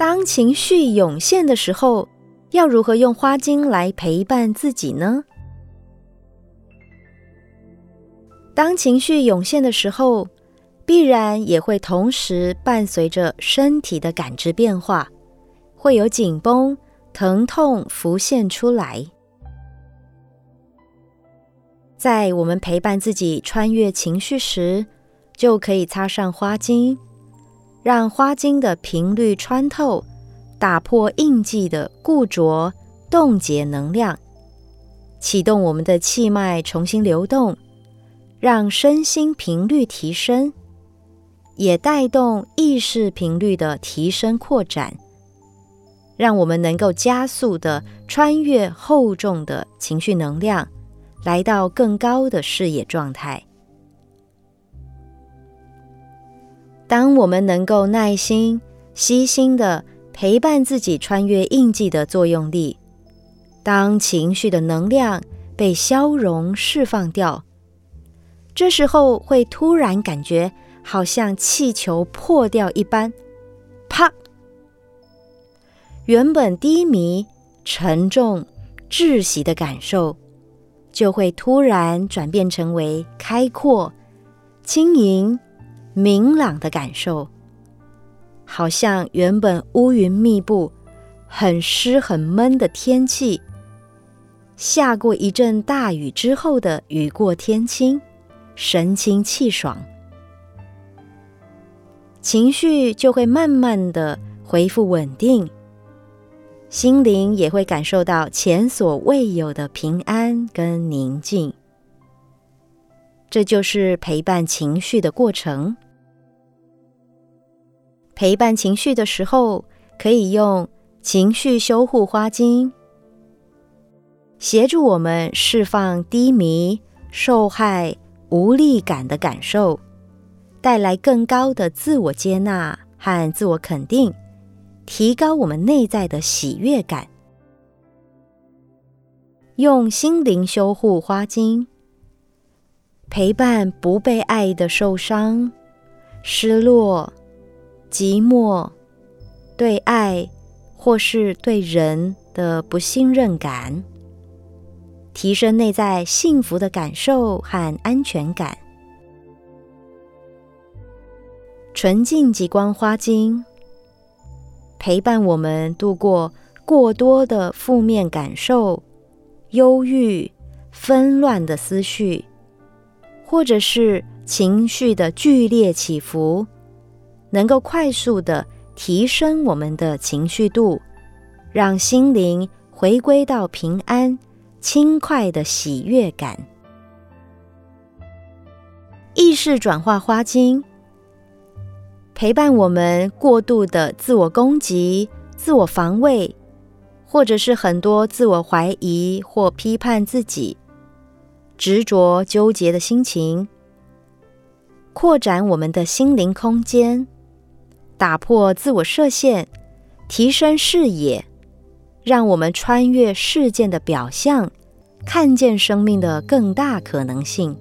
当情绪涌现的时候，要如何用花精来陪伴自己呢？当情绪涌现的时候，必然也会同时伴随着身体的感知变化，会有紧绷、疼痛浮现出来。在我们陪伴自己穿越情绪时，就可以擦上花精，让花精的频率穿透，打破印记的固着、冻结能量，启动我们的气脉重新流动，让身心频率提升。也带动意识频率的提升扩展，让我们能够加速地穿越厚重的情绪能量，来到更高的视野状态。当我们能够耐心、悉心地陪伴自己穿越印记的作用力，当情绪的能量被消融释放掉，这时候会突然感觉。好像气球破掉一般，啪！原本低迷、沉重、窒息的感受，就会突然转变成为开阔、轻盈、明朗的感受。好像原本乌云密布、很湿很闷的天气，下过一阵大雨之后的雨过天晴，神清气爽。情绪就会慢慢的恢复稳定，心灵也会感受到前所未有的平安跟宁静。这就是陪伴情绪的过程。陪伴情绪的时候，可以用情绪修护花精，协助我们释放低迷、受害、无力感的感受。带来更高的自我接纳和自我肯定，提高我们内在的喜悦感。用心灵修护花精，陪伴不被爱的受伤、失落、寂寞，对爱或是对人的不信任感，提升内在幸福的感受和安全感。纯净极光花精陪伴我们度过过多的负面感受、忧郁、纷乱的思绪，或者是情绪的剧烈起伏，能够快速的提升我们的情绪度，让心灵回归到平安、轻快的喜悦感。意识转化花精。陪伴我们过度的自我攻击、自我防卫，或者是很多自我怀疑或批判自己、执着纠结的心情，扩展我们的心灵空间，打破自我设限，提升视野，让我们穿越事件的表象，看见生命的更大可能性。